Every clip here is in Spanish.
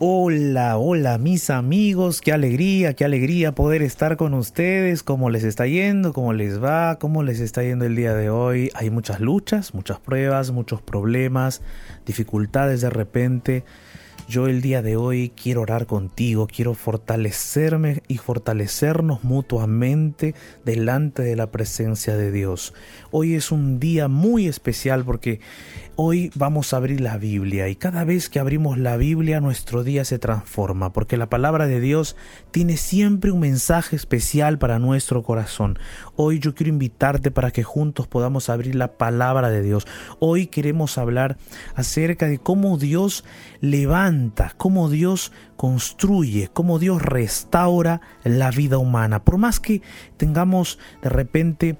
Hola, hola mis amigos, qué alegría, qué alegría poder estar con ustedes, cómo les está yendo, cómo les va, cómo les está yendo el día de hoy. Hay muchas luchas, muchas pruebas, muchos problemas, dificultades de repente. Yo el día de hoy quiero orar contigo, quiero fortalecerme y fortalecernos mutuamente delante de la presencia de Dios. Hoy es un día muy especial porque hoy vamos a abrir la Biblia y cada vez que abrimos la Biblia nuestro día se transforma porque la palabra de Dios tiene siempre un mensaje especial para nuestro corazón. Hoy yo quiero invitarte para que juntos podamos abrir la palabra de Dios. Hoy queremos hablar acerca de cómo Dios levanta, cómo Dios construye, cómo Dios restaura la vida humana. Por más que tengamos de repente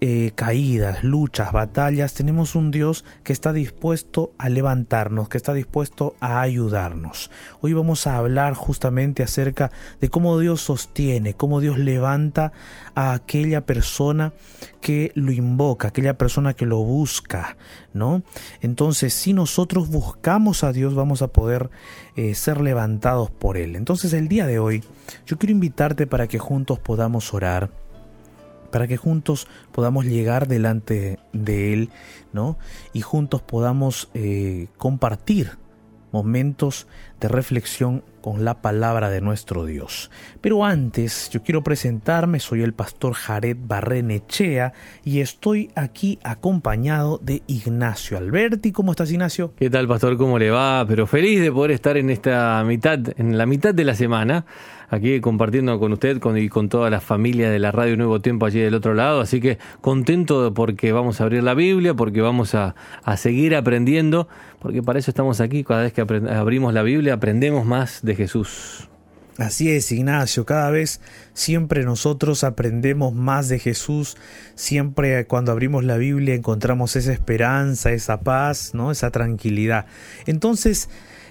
eh, caídas, luchas, batallas, tenemos un Dios que está dispuesto a levantarnos, que está dispuesto a ayudarnos. Hoy vamos a hablar justamente acerca de cómo Dios sostiene, cómo Dios levanta a aquella persona que lo invoca, aquella persona que lo busca, ¿no? Entonces, si nosotros buscamos a Dios, vamos a poder eh, ser levantados por Él. Entonces, el día de hoy, yo quiero invitarte para que juntos podamos orar para que juntos podamos llegar delante de Él, ¿no? Y juntos podamos eh, compartir momentos de reflexión con la palabra de nuestro Dios. Pero antes, yo quiero presentarme, soy el pastor Jared Barrenechea y estoy aquí acompañado de Ignacio Alberti. ¿Cómo estás, Ignacio? ¿Qué tal, pastor? ¿Cómo le va? Pero feliz de poder estar en esta mitad, en la mitad de la semana, aquí compartiendo con usted y con toda la familia de la Radio Nuevo Tiempo allí del otro lado. Así que contento porque vamos a abrir la Biblia, porque vamos a, a seguir aprendiendo, porque para eso estamos aquí. Cada vez que abrimos la Biblia aprendemos más de Jesús. Así es, Ignacio, cada vez siempre nosotros aprendemos más de Jesús, siempre cuando abrimos la Biblia encontramos esa esperanza, esa paz, ¿no? esa tranquilidad. Entonces,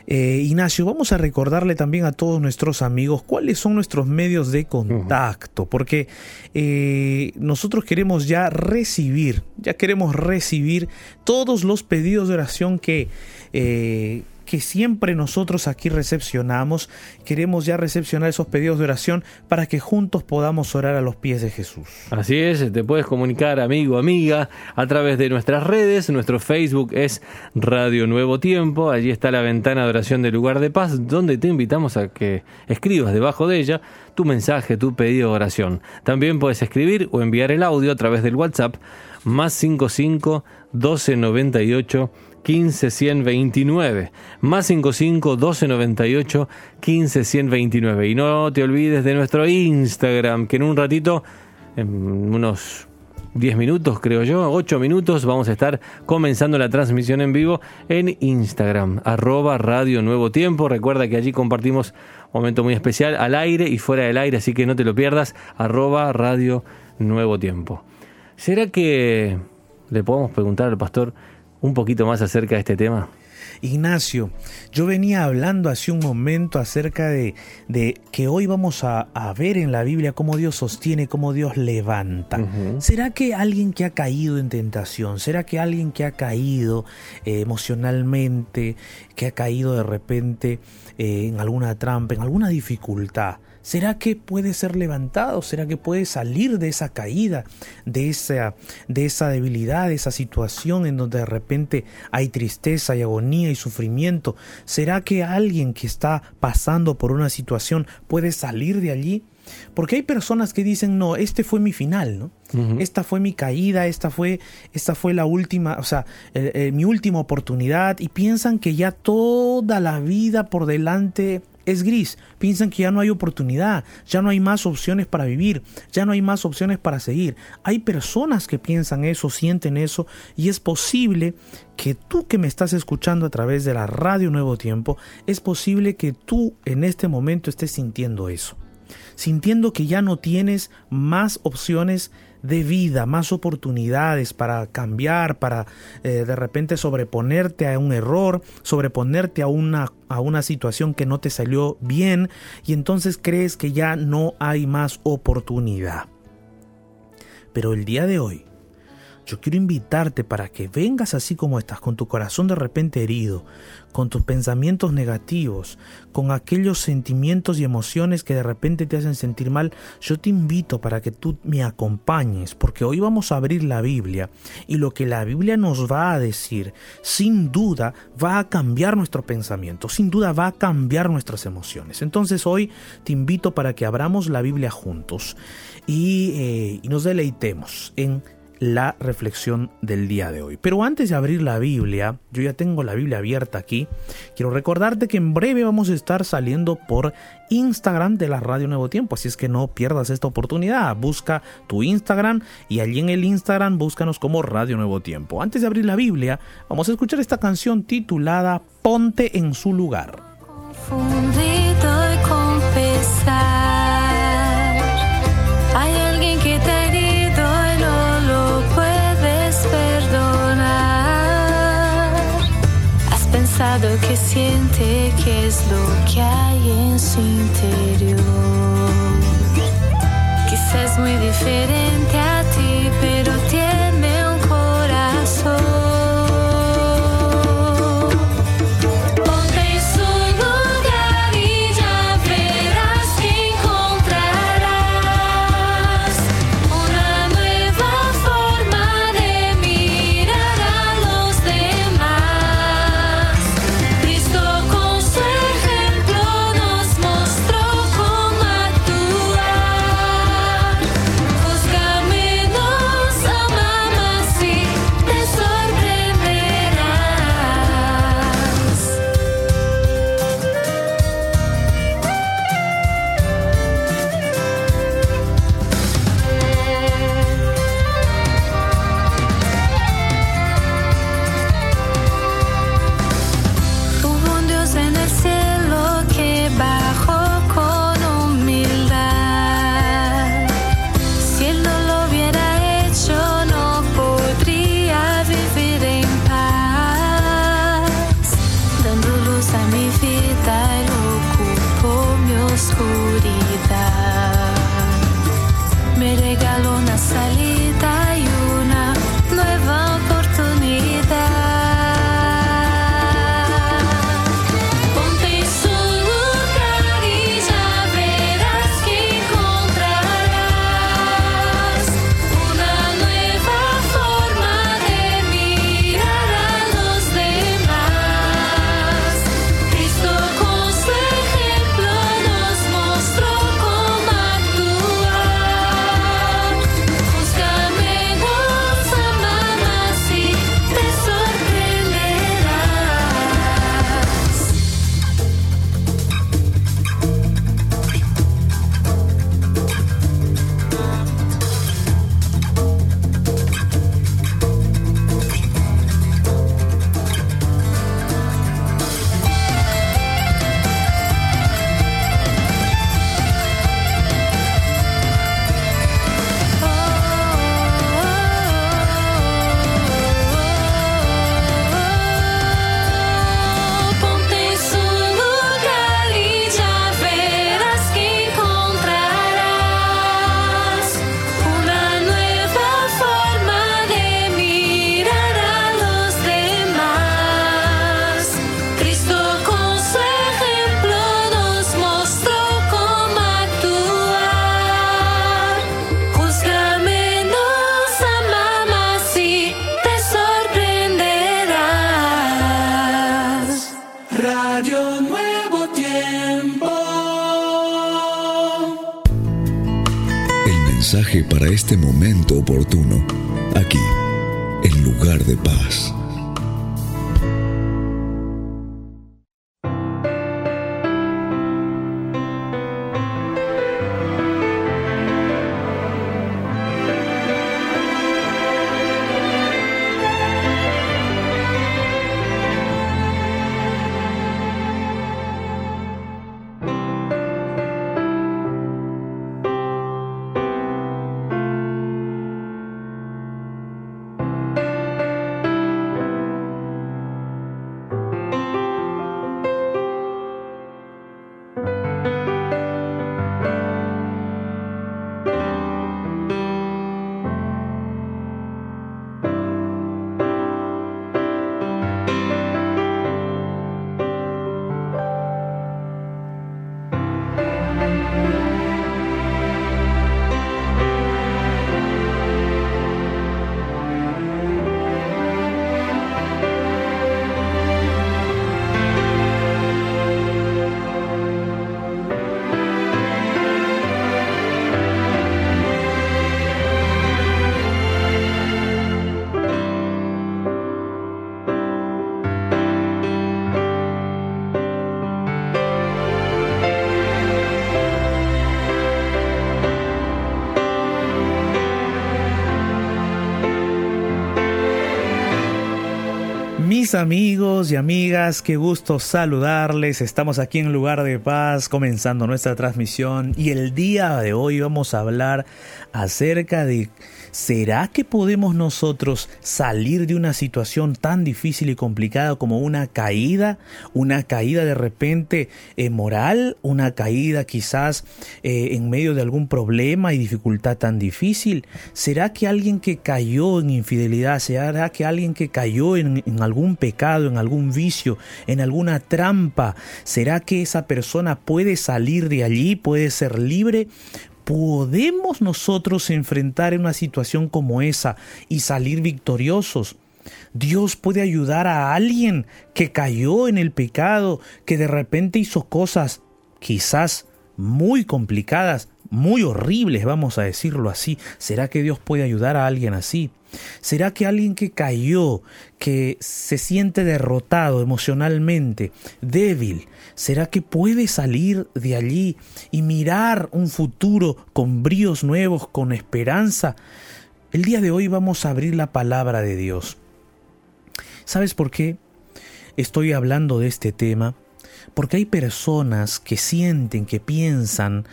eh, Ignacio, vamos a recordarle también a todos nuestros amigos cuáles son nuestros medios de contacto, porque eh, nosotros queremos ya recibir, ya queremos recibir todos los pedidos de oración que... Eh, que siempre nosotros aquí recepcionamos. Queremos ya recepcionar esos pedidos de oración para que juntos podamos orar a los pies de Jesús. Así es, te puedes comunicar amigo, amiga, a través de nuestras redes. Nuestro Facebook es Radio Nuevo Tiempo. Allí está la ventana de oración del lugar de paz, donde te invitamos a que escribas debajo de ella tu mensaje, tu pedido de oración. También puedes escribir o enviar el audio a través del WhatsApp más 55 1298 15129 más 55 1298 15129 y no te olvides de nuestro Instagram que en un ratito en unos 10 minutos creo yo 8 minutos vamos a estar comenzando la transmisión en vivo en Instagram arroba radio nuevo tiempo. Recuerda que allí compartimos un momento muy especial al aire y fuera del aire así que no te lo pierdas arroba radio nuevo tiempo. ¿será que le podemos preguntar al pastor un poquito más acerca de este tema? Ignacio, yo venía hablando hace un momento acerca de, de que hoy vamos a, ver en la Biblia cómo Dios sostiene, cómo Dios levanta. ¿Será que alguien que ha caído en tentación, será que alguien que ha caído eh, emocionalmente, que ha caído de repente eh, en alguna trampa, en alguna dificultad, ¿Será que puede ser levantado? ¿Será que puede salir de esa caída, de esa, de esa debilidad, de esa situación en donde de repente hay tristeza y agonía y sufrimiento? ¿Será que alguien que está pasando por una situación puede salir de allí? Porque hay personas que dicen, no, este fue mi final, ¿no? Esta fue mi caída, esta fue, esta fue la última, o sea, mi última oportunidad y piensan que ya toda la vida por delante es gris. Piensan que ya no hay oportunidad, ya no hay más opciones para vivir, ya no hay más opciones para seguir. Hay personas que piensan eso, sienten eso, y es posible que tú que me estás escuchando a través de la radio Nuevo Tiempo, es posible que tú en este momento estés sintiendo eso. Sintiendo que ya no tienes más opciones de vida, más oportunidades para cambiar, para eh, de repente sobreponerte a un error, sobreponerte a una, a una situación que no te salió bien y entonces crees que ya no hay más oportunidad. Pero el día de hoy, yo quiero invitarte para que vengas así como estás, con tu corazón de repente herido, con tus pensamientos negativos, con aquellos sentimientos y emociones que de repente te hacen sentir mal. Yo te invito para que tú me acompañes, porque hoy vamos a abrir la Biblia y lo que la Biblia nos va a decir, sin duda, va a cambiar nuestro pensamiento, sin duda va a cambiar nuestras emociones. Entonces hoy te invito para que abramos la Biblia juntos y, eh, y nos deleitemos en la reflexión del día de hoy. Pero antes de abrir la Biblia, yo ya tengo la Biblia abierta aquí, quiero recordarte que en breve vamos a estar saliendo por Instagram de la Radio Nuevo Tiempo, así es que no pierdas esta oportunidad. Busca tu Instagram y allí en el Instagram búscanos como Radio Nuevo Tiempo. Antes de abrir la Biblia, vamos a escuchar esta canción titulada Ponte en su lugar. Que siente que es lo que hay en su interior. Quizás muy diferente a Mis amigos y amigas, qué gusto saludarles. Estamos aquí en Lugar de Paz comenzando nuestra transmisión y el día de hoy vamos a hablar acerca de ¿Será que podemos nosotros salir de una situación tan difícil y complicada como una caída? Una caída de repente eh, moral, una caída quizás eh, en medio de algún problema y dificultad tan difícil. ¿Será que alguien que cayó en infidelidad, será que alguien que cayó en, en algún pecado, en algún vicio, en alguna trampa, será que esa persona puede salir de allí, puede ser libre? ¿Podemos nosotros enfrentar una situación como esa y salir victoriosos? Dios puede ayudar a alguien que cayó en el pecado, que de repente hizo cosas quizás muy complicadas, muy horribles, vamos a decirlo así. ¿Será que Dios puede ayudar a alguien así? ¿Será que alguien que cayó, que se siente derrotado emocionalmente, débil, será que puede salir de allí y mirar un futuro con bríos nuevos, con esperanza? El día de hoy vamos a abrir la palabra de Dios. ¿Sabes por qué estoy hablando de este tema? Porque hay personas que sienten, que piensan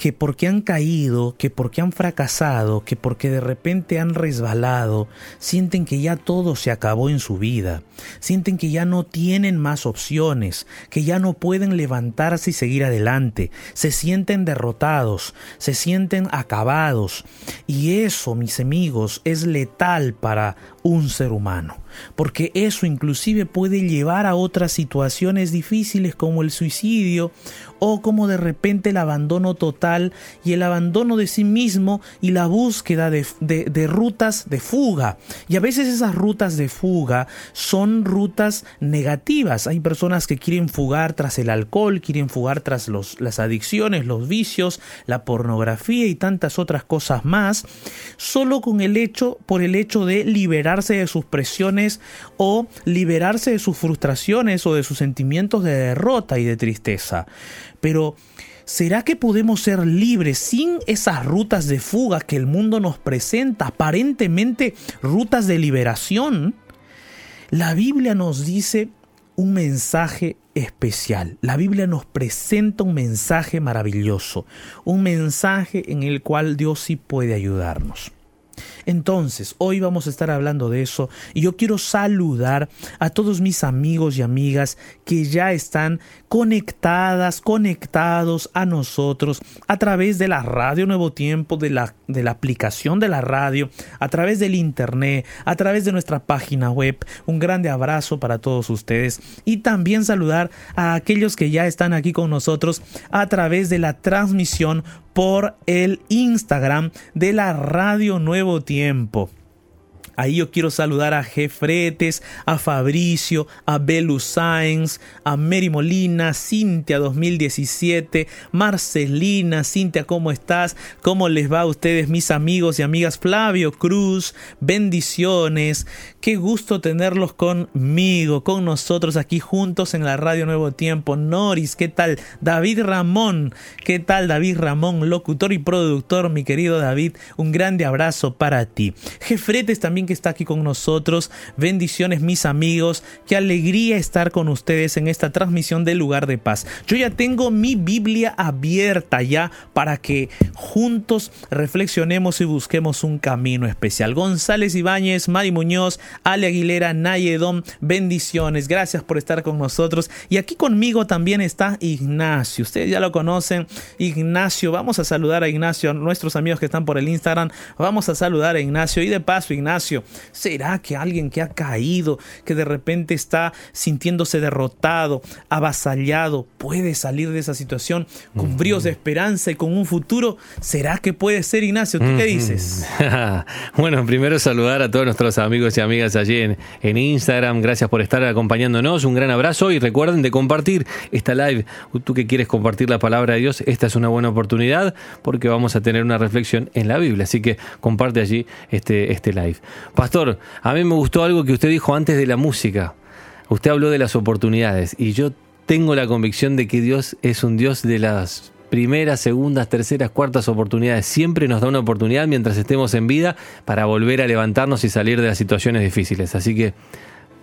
que porque han caído, que porque han fracasado, que porque de repente han resbalado, sienten que ya todo se acabó en su vida, sienten que ya no tienen más opciones, que ya no pueden levantarse y seguir adelante, se sienten derrotados, se sienten acabados. Y eso, mis amigos, es letal para un ser humano, porque eso inclusive puede llevar a otras situaciones difíciles como el suicidio o como de repente el abandono total y el abandono de sí mismo y la búsqueda de, de, rutas de fuga. Y a veces esas rutas de fuga son rutas negativas. Hay personas que quieren fugar tras el alcohol, quieren fugar tras los, las adicciones, los vicios, la pornografía y tantas otras cosas más, solo con el hecho, por el hecho de liberarse de sus presiones o liberarse de sus frustraciones o de sus sentimientos de derrota y de tristeza. Pero, ¿será que podemos ser libres sin esas rutas de fuga que el mundo nos presenta, aparentemente rutas de liberación? La Biblia nos dice un mensaje especial. La Biblia nos presenta un mensaje maravilloso, un mensaje en el cual Dios sí puede ayudarnos. Entonces, hoy vamos a estar hablando de eso y yo quiero saludar a todos mis amigos y amigas que ya están conectadas, conectados a nosotros a través de la radio Nuevo Tiempo, de la, de la aplicación de la radio, a través del internet, a través de nuestra página web. Un grande abrazo para todos ustedes y también saludar a aquellos que ya están aquí con nosotros a través de la transmisión por el Instagram de la Radio Nuevo Tiempo. Ahí yo quiero saludar a Jefretes, a Fabricio, a Belu Sainz, a Mary Molina, Cintia 2017, Marcelina, Cintia, ¿cómo estás? ¿Cómo les va a ustedes, mis amigos y amigas? Flavio Cruz, bendiciones. Qué gusto tenerlos conmigo, con nosotros aquí juntos en la Radio Nuevo Tiempo. Noris, ¿qué tal? David Ramón, ¿qué tal David Ramón, locutor y productor, mi querido David? Un grande abrazo para ti. Jefretes también que está aquí con nosotros. Bendiciones mis amigos. Qué alegría estar con ustedes en esta transmisión del lugar de paz. Yo ya tengo mi Biblia abierta ya para que juntos reflexionemos y busquemos un camino especial. González Ibáñez, Mari Muñoz, Ale Aguilera, Nayedón, bendiciones. Gracias por estar con nosotros. Y aquí conmigo también está Ignacio. Ustedes ya lo conocen. Ignacio, vamos a saludar a Ignacio, nuestros amigos que están por el Instagram. Vamos a saludar a Ignacio. Y de paso, Ignacio, ¿Será que alguien que ha caído, que de repente está sintiéndose derrotado, avasallado, puede salir de esa situación con bríos de esperanza y con un futuro? ¿Será que puede ser, Ignacio? ¿Tú qué dices? bueno, primero saludar a todos nuestros amigos y amigas allí en, en Instagram. Gracias por estar acompañándonos. Un gran abrazo y recuerden de compartir esta live. Tú que quieres compartir la palabra de Dios, esta es una buena oportunidad porque vamos a tener una reflexión en la Biblia. Así que comparte allí este, este live. Pastor, a mí me gustó algo que usted dijo antes de la música. Usted habló de las oportunidades y yo tengo la convicción de que Dios es un Dios de las primeras, segundas, terceras, cuartas oportunidades. Siempre nos da una oportunidad mientras estemos en vida para volver a levantarnos y salir de las situaciones difíciles. Así que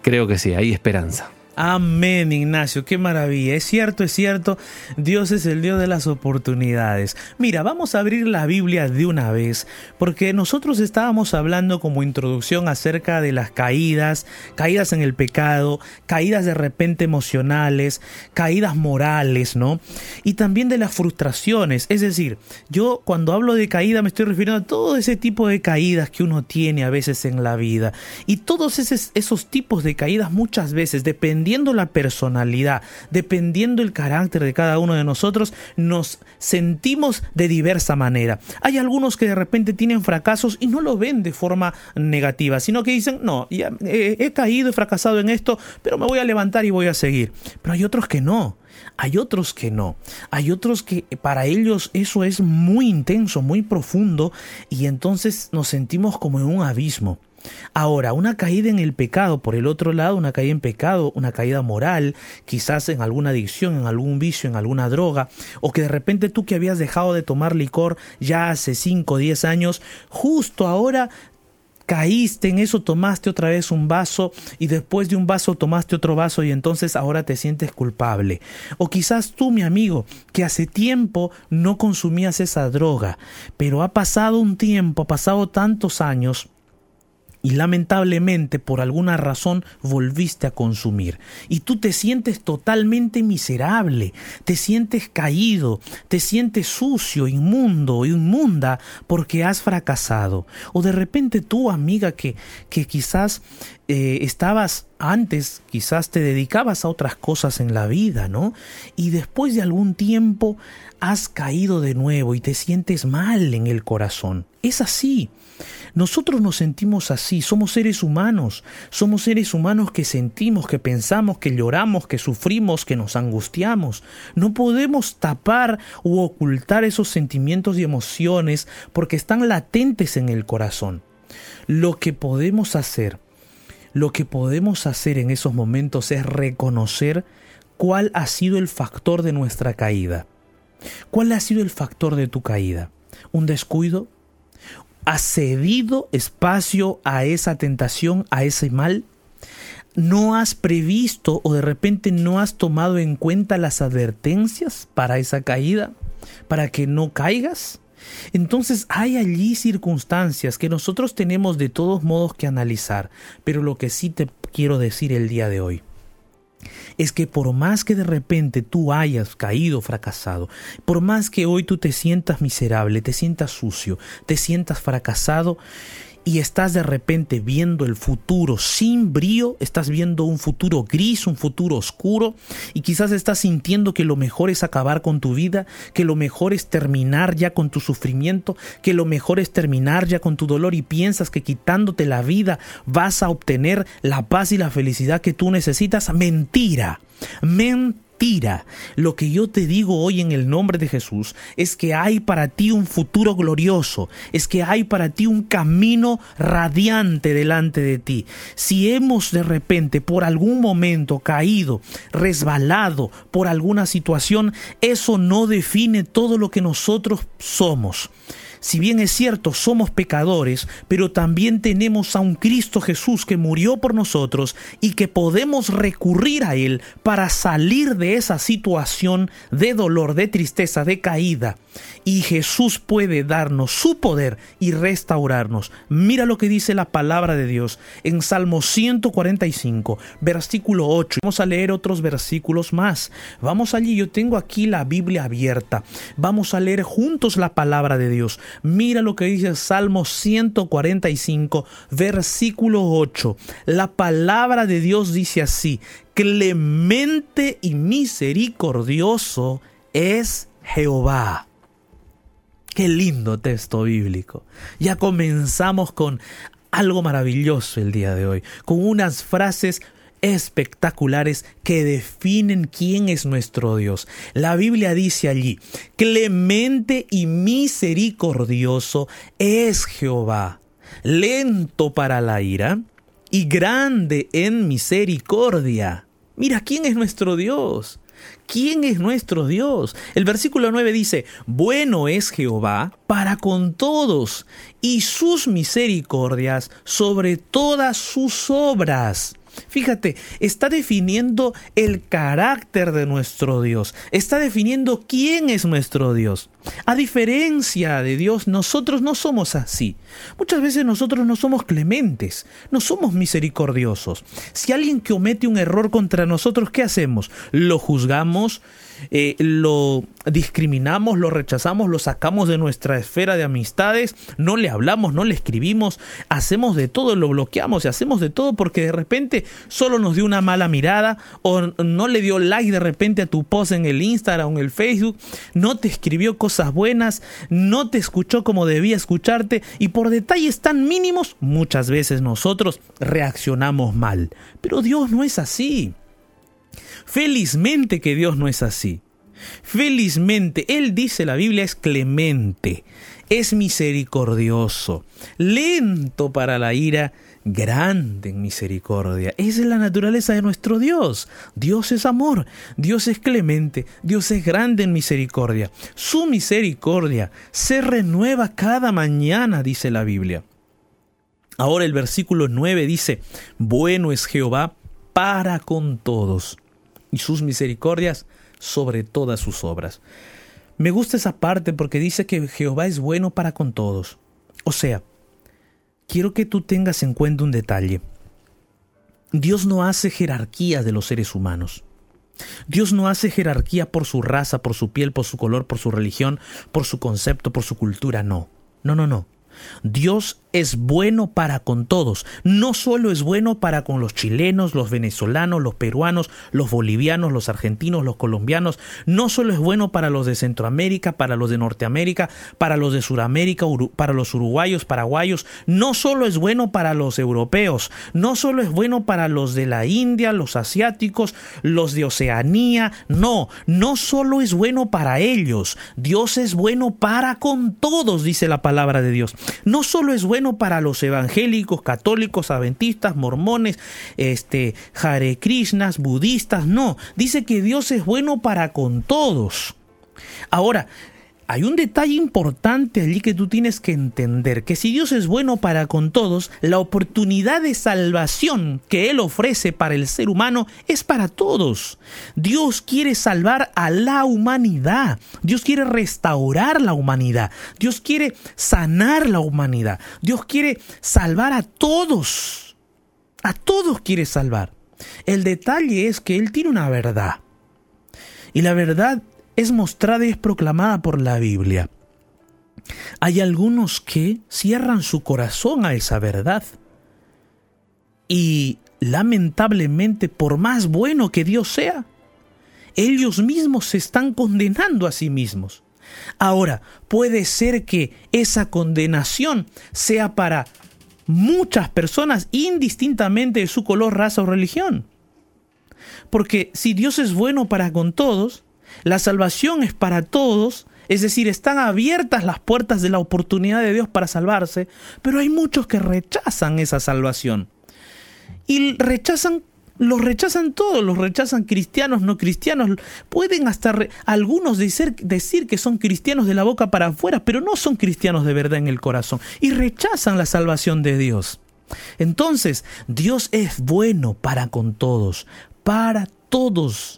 creo que sí, hay esperanza. Amén, Ignacio, qué maravilla. Es cierto, es cierto, Dios es el Dios de las oportunidades. Mira, vamos a abrir la Biblia de una vez, porque nosotros estábamos hablando como introducción acerca de las caídas, caídas en el pecado, caídas de repente emocionales, caídas morales, ¿no? Y también de las frustraciones. Es decir, yo cuando hablo de caída me estoy refiriendo a todo ese tipo de caídas que uno tiene a veces en la vida. Y todos esos, esos tipos de caídas muchas veces, dependiendo dependiendo la personalidad, dependiendo el carácter de cada uno de nosotros, nos sentimos de diversa manera. Hay algunos que de repente tienen fracasos y no lo ven de forma negativa, sino que dicen, no, ya, eh, he caído, he fracasado en esto, pero me voy a levantar y voy a seguir. Pero hay otros que no. Hay otros que no. Hay otros que para ellos eso es muy intenso, muy profundo y entonces nos sentimos como en un abismo. Ahora, una caída en el pecado, por el otro lado, una caída en pecado, una caída moral, quizás en alguna adicción, en algún vicio, en alguna droga, o que de repente tú que habías dejado de tomar licor ya hace 5 o 10 años, justo ahora caíste en eso, tomaste otra vez un vaso y después de un vaso tomaste otro vaso y entonces ahora te sientes culpable. O quizás tú, mi amigo, que hace tiempo no consumías esa droga, pero ha pasado un tiempo, ha pasado tantos años, y lamentablemente por alguna razón volviste a consumir. Y tú te sientes totalmente miserable, te sientes caído, te sientes sucio, inmundo, inmunda porque has fracasado. O de repente tú, amiga, que, que quizás eh, estabas antes, quizás te dedicabas a otras cosas en la vida, ¿no? Y después de algún tiempo has caído de nuevo y te sientes mal en el corazón. Es así. Nosotros nos sentimos así, somos seres humanos, somos seres humanos que sentimos, que pensamos, que lloramos, que sufrimos, que nos angustiamos. No podemos tapar u ocultar esos sentimientos y emociones porque están latentes en el corazón. Lo que podemos hacer, lo que podemos hacer en esos momentos es reconocer cuál ha sido el factor de nuestra caída. ¿Cuál ha sido el factor de tu caída? ¿Un descuido? ¿Has cedido espacio a esa tentación, a ese mal? ¿No has previsto o de repente no has tomado en cuenta las advertencias para esa caída? ¿Para que no caigas? Entonces hay allí circunstancias que nosotros tenemos de todos modos que analizar, pero lo que sí te quiero decir el día de hoy es que por más que de repente tú hayas caído fracasado, por más que hoy tú te sientas miserable, te sientas sucio, te sientas fracasado, y estás de repente viendo el futuro sin brío, estás viendo un futuro gris, un futuro oscuro, y quizás estás sintiendo que lo mejor es acabar con tu vida, que lo mejor es terminar ya con tu sufrimiento, que lo mejor es terminar ya con tu dolor y piensas que quitándote la vida vas a obtener la paz y la felicidad que tú necesitas. Mentira. Mentira Tira, Lo que yo te digo hoy en el nombre de Jesús es que hay para ti un futuro glorioso, es que hay para ti un camino radiante delante de ti. Si hemos de repente por algún momento caído, resbalado por alguna situación, eso no define todo lo que nosotros somos. Si bien es cierto, somos pecadores, pero también tenemos a un Cristo Jesús que murió por nosotros y que podemos recurrir a Él para salir de esa situación de dolor, de tristeza, de caída. Y Jesús puede darnos su poder y restaurarnos. Mira lo que dice la palabra de Dios en Salmo 145, versículo 8. Vamos a leer otros versículos más. Vamos allí, yo tengo aquí la Biblia abierta. Vamos a leer juntos la palabra de Dios. Mira lo que dice Salmo 145, versículo 8. La palabra de Dios dice así, clemente y misericordioso es Jehová. Qué lindo texto bíblico. Ya comenzamos con algo maravilloso el día de hoy, con unas frases espectaculares que definen quién es nuestro Dios. La Biblia dice allí, clemente y misericordioso es Jehová, lento para la ira y grande en misericordia. Mira, ¿quién es nuestro Dios? ¿Quién es nuestro Dios? El versículo 9 dice, bueno es Jehová para con todos y sus misericordias sobre todas sus obras. Fíjate, está definiendo el carácter de nuestro Dios, está definiendo quién es nuestro Dios. A diferencia de Dios, nosotros no somos así. Muchas veces nosotros no somos clementes, no somos misericordiosos. Si alguien comete un error contra nosotros, ¿qué hacemos? Lo juzgamos, eh, lo discriminamos, lo rechazamos, lo sacamos de nuestra esfera de amistades, no le hablamos, no le escribimos, hacemos de todo, lo bloqueamos y hacemos de todo porque de repente solo nos dio una mala mirada o no le dio like de repente a tu post en el Instagram o en el Facebook, no te escribió cosas buenas, no te escuchó como debía escucharte y por detalles tan mínimos muchas veces nosotros reaccionamos mal. Pero Dios no es así. Felizmente que Dios no es así. Felizmente, Él dice, la Biblia es clemente, es misericordioso, lento para la ira, grande en misericordia. Esa es la naturaleza de nuestro Dios. Dios es amor, Dios es clemente, Dios es grande en misericordia. Su misericordia se renueva cada mañana, dice la Biblia. Ahora el versículo 9 dice, bueno es Jehová para con todos y sus misericordias sobre todas sus obras. Me gusta esa parte porque dice que Jehová es bueno para con todos. O sea, quiero que tú tengas en cuenta un detalle. Dios no hace jerarquía de los seres humanos. Dios no hace jerarquía por su raza, por su piel, por su color, por su religión, por su concepto, por su cultura, no. No, no, no. Dios es bueno para con todos. No solo es bueno para con los chilenos, los venezolanos, los peruanos, los bolivianos, los argentinos, los colombianos. No solo es bueno para los de Centroamérica, para los de Norteamérica, para los de Sudamérica, para los uruguayos, paraguayos. No solo es bueno para los europeos. No solo es bueno para los de la India, los asiáticos, los de Oceanía. No, no solo es bueno para ellos. Dios es bueno para con todos, dice la palabra de Dios. No solo es bueno para los evangélicos, católicos, adventistas, mormones, este, Hare Krishnas, budistas, no. Dice que Dios es bueno para con todos. Ahora, hay un detalle importante allí que tú tienes que entender, que si Dios es bueno para con todos, la oportunidad de salvación que Él ofrece para el ser humano es para todos. Dios quiere salvar a la humanidad, Dios quiere restaurar la humanidad, Dios quiere sanar la humanidad, Dios quiere salvar a todos, a todos quiere salvar. El detalle es que Él tiene una verdad. Y la verdad es mostrada y es proclamada por la Biblia. Hay algunos que cierran su corazón a esa verdad. Y lamentablemente, por más bueno que Dios sea, ellos mismos se están condenando a sí mismos. Ahora, puede ser que esa condenación sea para muchas personas indistintamente de su color, raza o religión. Porque si Dios es bueno para con todos, la salvación es para todos, es decir, están abiertas las puertas de la oportunidad de Dios para salvarse, pero hay muchos que rechazan esa salvación. Y rechazan, los rechazan todos, los rechazan cristianos, no cristianos. Pueden hasta algunos decir, decir que son cristianos de la boca para afuera, pero no son cristianos de verdad en el corazón. Y rechazan la salvación de Dios. Entonces, Dios es bueno para con todos, para todos.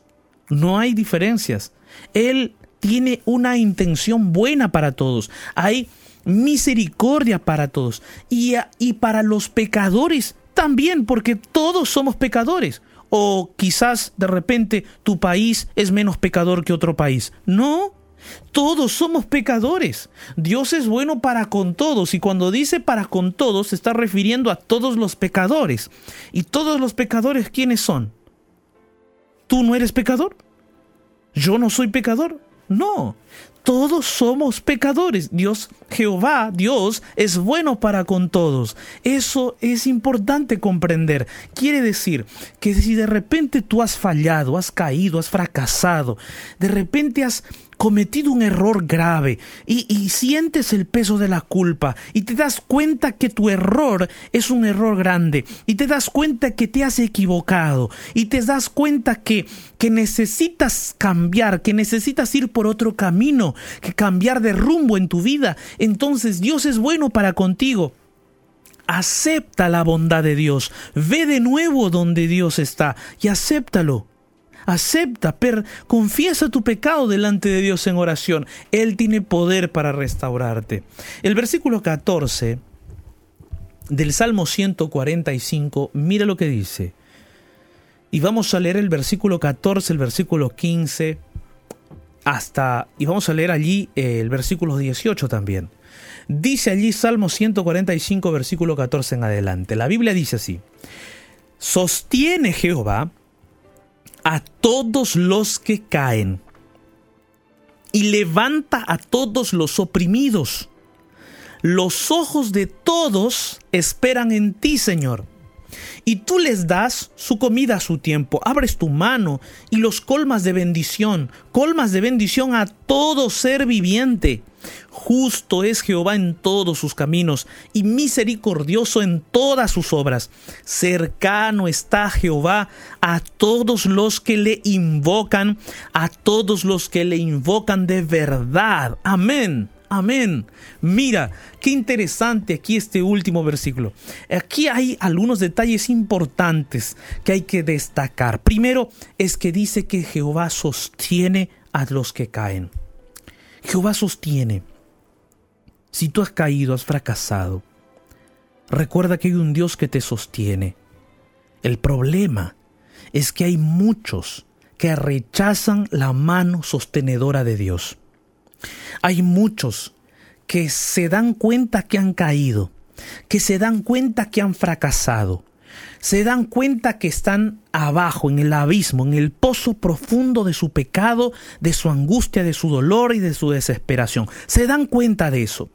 No hay diferencias. Él tiene una intención buena para todos. Hay misericordia para todos. Y, y para los pecadores también, porque todos somos pecadores. O quizás de repente tu país es menos pecador que otro país. No, todos somos pecadores. Dios es bueno para con todos y cuando dice para con todos se está refiriendo a todos los pecadores. ¿Y todos los pecadores quiénes son? ¿Tú no eres pecador? ¿Yo no soy pecador? No, todos somos pecadores. Dios, Jehová, Dios, es bueno para con todos. Eso es importante comprender. Quiere decir que si de repente tú has fallado, has caído, has fracasado, de repente has cometido un error grave y, sientes el peso de la culpa y te das cuenta que tu error es un error grande y te das cuenta que te has equivocado y te das cuenta que, que necesitas cambiar, que necesitas ir por otro camino, que cambiar de rumbo en tu vida, entonces Dios es bueno para contigo. acepta la bondad de Dios, ve de nuevo donde Dios está y acéptalo. Acepta, per, confiesa tu pecado delante de Dios en oración. Él tiene poder para restaurarte. El versículo 14 del Salmo 145, mira lo que dice. Y vamos a leer el versículo 14, el versículo 15, hasta, y vamos a leer allí el versículo 18 también. Dice allí Salmo 145, versículo 14 en adelante. La Biblia dice así, sostiene Jehová a todos los que caen y levanta a todos los oprimidos. Los ojos de todos esperan en ti, Señor. Y tú les das su comida a su tiempo. Abres tu mano y los colmas de bendición. Colmas de bendición a todo ser viviente. Justo es Jehová en todos sus caminos y misericordioso en todas sus obras. Cercano está Jehová a todos los que le invocan, a todos los que le invocan de verdad. Amén. Amén. Mira, qué interesante aquí este último versículo. Aquí hay algunos detalles importantes que hay que destacar. Primero es que dice que Jehová sostiene a los que caen. Jehová sostiene. Si tú has caído, has fracasado, recuerda que hay un Dios que te sostiene. El problema es que hay muchos que rechazan la mano sostenedora de Dios. Hay muchos que se dan cuenta que han caído, que se dan cuenta que han fracasado, se dan cuenta que están abajo, en el abismo, en el pozo profundo de su pecado, de su angustia, de su dolor y de su desesperación. Se dan cuenta de eso.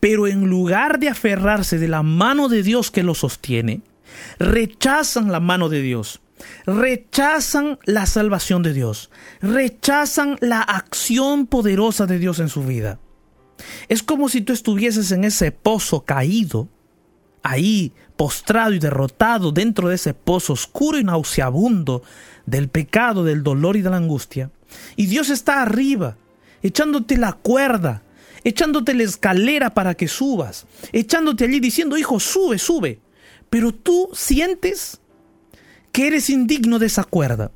Pero en lugar de aferrarse de la mano de Dios que los sostiene, rechazan la mano de Dios rechazan la salvación de Dios, rechazan la acción poderosa de Dios en su vida. Es como si tú estuvieses en ese pozo caído, ahí postrado y derrotado dentro de ese pozo oscuro y nauseabundo del pecado, del dolor y de la angustia. Y Dios está arriba, echándote la cuerda, echándote la escalera para que subas, echándote allí diciendo, hijo, sube, sube. Pero tú sientes que eres indigno de esa cuerda,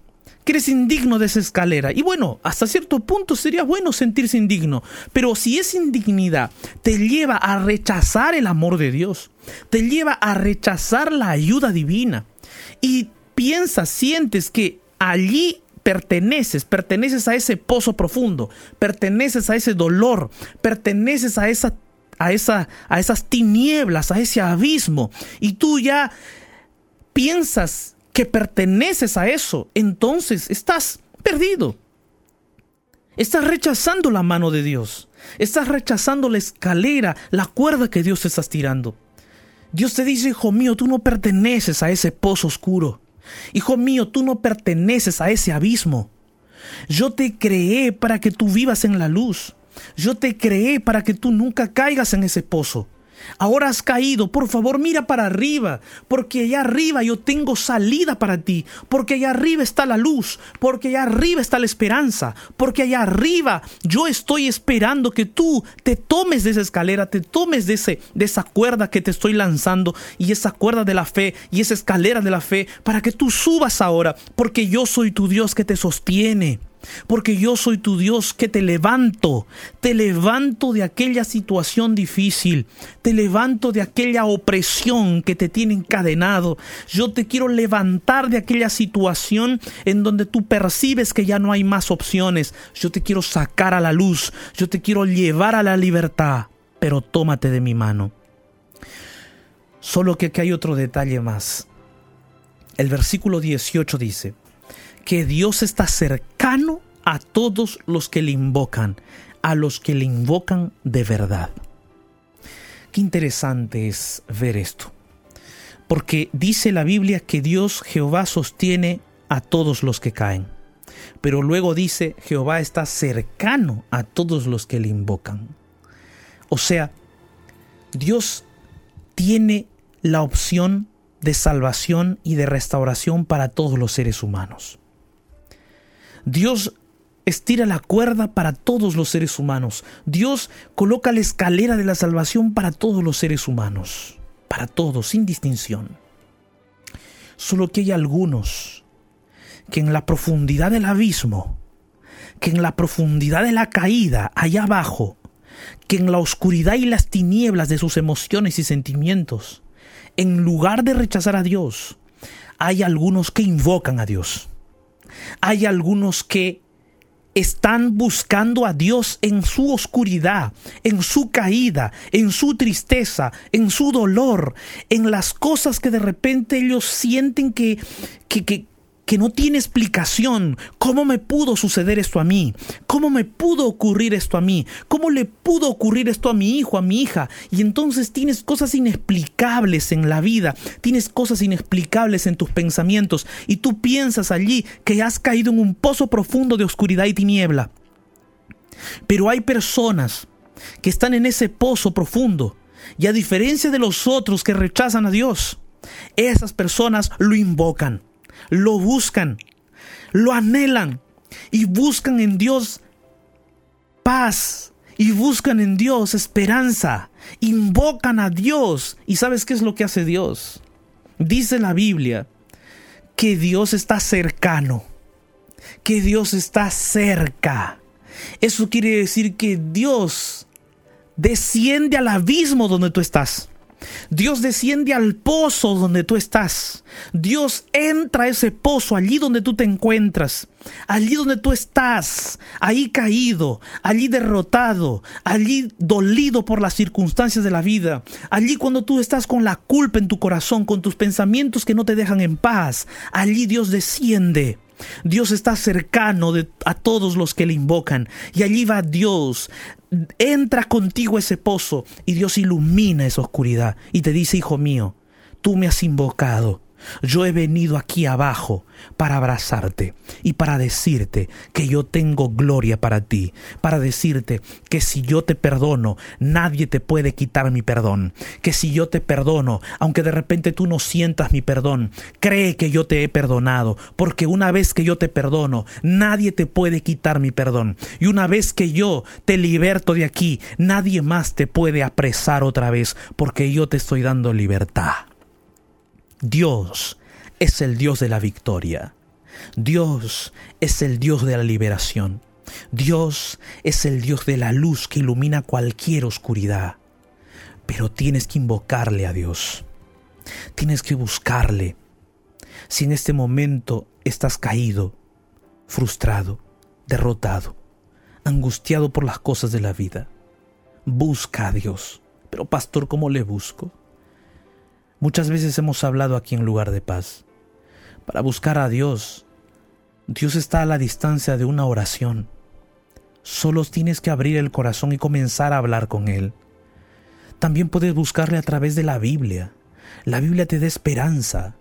eres indigno de esa escalera. Y bueno, hasta cierto punto sería bueno sentirse indigno, pero si esa indignidad te lleva a rechazar el amor de Dios, te lleva a rechazar la ayuda divina y piensas, sientes que allí perteneces, perteneces a ese pozo profundo, perteneces a ese dolor, perteneces a esa a, esa, a esas tinieblas, a ese abismo, y tú ya piensas que perteneces a eso, entonces estás perdido. Estás rechazando la mano de Dios. Estás rechazando la escalera, la cuerda que Dios te está tirando. Dios te dice, hijo mío, tú no perteneces a ese pozo oscuro. Hijo mío, tú no perteneces a ese abismo. Yo te creé para que tú vivas en la luz. Yo te creé para que tú nunca caigas en ese pozo. Ahora has caído, por favor mira para arriba, porque allá arriba yo tengo salida para ti, porque allá arriba está la luz, porque allá arriba está la esperanza, porque allá arriba yo estoy esperando que tú te tomes de esa escalera, te tomes de, ese, de esa cuerda que te estoy lanzando y esa cuerda de la fe y esa escalera de la fe para que tú subas ahora, porque yo soy tu Dios que te sostiene. Porque yo soy tu Dios que te levanto, te levanto de aquella situación difícil, te levanto de aquella opresión que te tiene encadenado. Yo te quiero levantar de aquella situación en donde tú percibes que ya no hay más opciones. Yo te quiero sacar a la luz, yo te quiero llevar a la libertad, pero tómate de mi mano. Solo que aquí hay otro detalle más. El versículo 18 dice, que Dios está cercano a todos los que le invocan, a los que le invocan de verdad. Qué interesante es ver esto, porque dice la Biblia que Dios Jehová sostiene a todos los que caen, pero luego dice Jehová está cercano a todos los que le invocan. O sea, Dios tiene la opción de salvación y de restauración para todos los seres humanos. Dios estira la cuerda para todos los seres humanos. Dios coloca la escalera de la salvación para todos los seres humanos. para todos, sin distinción. Solo que hay algunos que en la profundidad del abismo, que en la profundidad de la caída, allá abajo, que en la oscuridad y las tinieblas de sus emociones y sentimientos, en lugar de rechazar a Dios, hay algunos que invocan a Dios. Hay algunos que están buscando a Dios en su oscuridad, en su caída, en su tristeza, en su dolor, en las cosas que de repente ellos sienten que, que, que, que no tiene explicación. ¿Cómo me pudo suceder esto a mí? ¿Cómo me pudo ocurrir esto a mí? ¿Cómo le pudo ocurrir esto a mi hijo, a mi hija? Y entonces tienes cosas inexplicables en la vida, tienes cosas inexplicables en tus pensamientos y tú piensas allí que has caído en un pozo profundo de oscuridad y tiniebla. Pero hay personas que están en ese pozo profundo y a diferencia de los otros que rechazan a Dios, esas personas lo invocan lo buscan, lo anhelan y buscan en Dios paz y buscan en Dios esperanza, invocan a Dios. ¿Y sabes qué es lo que hace Dios? Dice la Biblia que Dios está cercano, que Dios está cerca. Eso quiere decir que Dios desciende al abismo donde tú estás. Dios desciende al pozo donde tú estás. Dios entra a ese pozo allí donde tú te encuentras. Allí donde tú estás. Ahí caído. Allí derrotado. Allí dolido por las circunstancias de la vida. Allí cuando tú estás con la culpa en tu corazón. Con tus pensamientos que no te dejan en paz. Allí Dios desciende. Dios está cercano a todos los que le invocan. Y allí va Dios. Entra contigo ese pozo y Dios ilumina esa oscuridad y te dice, hijo mío, tú me has invocado yo he venido aquí abajo para abrazarte y para decirte que yo tengo gloria para ti, para decirte que si yo te perdono, nadie te puede quitar mi perdón, que si yo te perdono, aunque de repente tú no sientas mi perdón, cree que yo te he perdonado, porque una vez que yo te perdono, nadie te puede quitar mi perdón, y una vez que yo te liberto de aquí, nadie más te puede apresar otra vez, porque yo te estoy dando libertad. Dios es el Dios de la victoria. Dios es el Dios de la liberación. Dios es el Dios de la luz que ilumina cualquier oscuridad. Pero tienes que invocarle a Dios. Tienes que buscarle. Si en este momento estás caído, frustrado, derrotado, angustiado por las cosas de la vida, busca a Dios. Pero pastor, ¿cómo le busco? Muchas veces hemos hablado aquí en lugar de paz. Para buscar a Dios, Dios está a la distancia de una oración. Solo tienes que abrir el corazón y comenzar a hablar con Él. También puedes buscarle a través de la Biblia. La Biblia te da esperanza.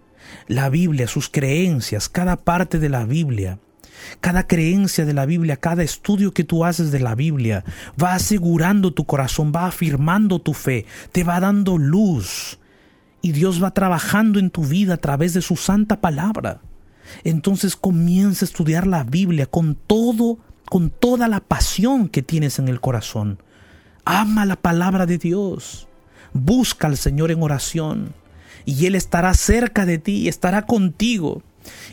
La Biblia, sus creencias, cada parte de la Biblia, cada creencia de la Biblia, cada estudio que tú haces de la Biblia, va asegurando tu corazón, va afirmando tu fe, te va dando luz, y Dios va trabajando en tu vida a través de su santa palabra. Entonces comienza a estudiar la Biblia con todo, con toda la pasión que tienes en el corazón. Ama la palabra de Dios. Busca al Señor en oración y Él estará cerca de ti, estará contigo.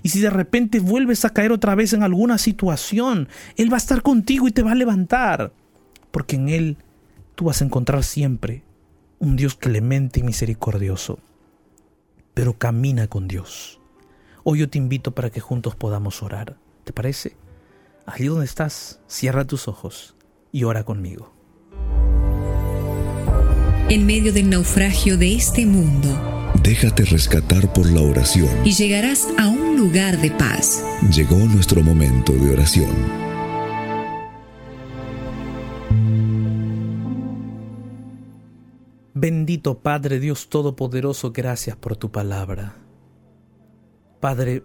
Y si de repente vuelves a caer otra vez en alguna situación, Él va a estar contigo y te va a levantar. Porque en Él tú vas a encontrar siempre un Dios clemente y misericordioso, pero camina con Dios. Hoy yo te invito para que juntos podamos orar. ¿Te parece? Allí donde estás, cierra tus ojos y ora conmigo. En medio del naufragio de este mundo, déjate rescatar por la oración y llegarás a un lugar de paz. Llegó nuestro momento de oración. Bendito Padre Dios Todopoderoso, gracias por tu palabra. Padre,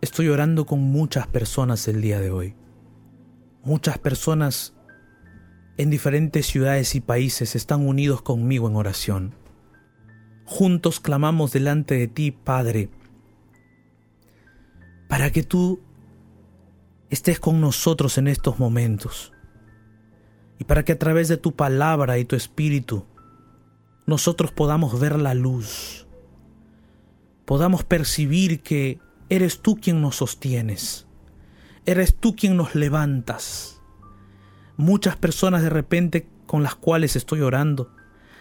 estoy orando con muchas personas el día de hoy. Muchas personas en diferentes ciudades y países están unidos conmigo en oración. Juntos clamamos delante de ti, Padre, para que tú estés con nosotros en estos momentos y para que a través de tu palabra y tu espíritu nosotros podamos ver la luz, podamos percibir que eres tú quien nos sostienes, eres tú quien nos levantas. Muchas personas de repente con las cuales estoy orando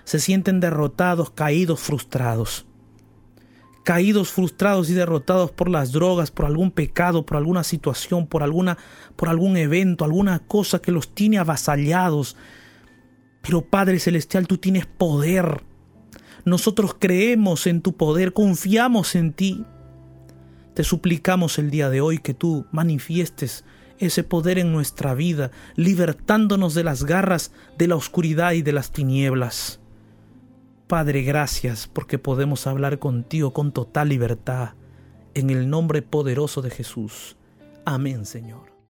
se sienten derrotados, caídos, frustrados. Caídos, frustrados y derrotados por las drogas, por algún pecado, por alguna situación, por alguna por algún evento, alguna cosa que los tiene avasallados. Pero Padre celestial, tú tienes poder. Nosotros creemos en tu poder, confiamos en ti. Te suplicamos el día de hoy que tú manifiestes ese poder en nuestra vida, libertándonos de las garras de la oscuridad y de las tinieblas. Padre, gracias porque podemos hablar contigo con total libertad, en el nombre poderoso de Jesús. Amén, Señor.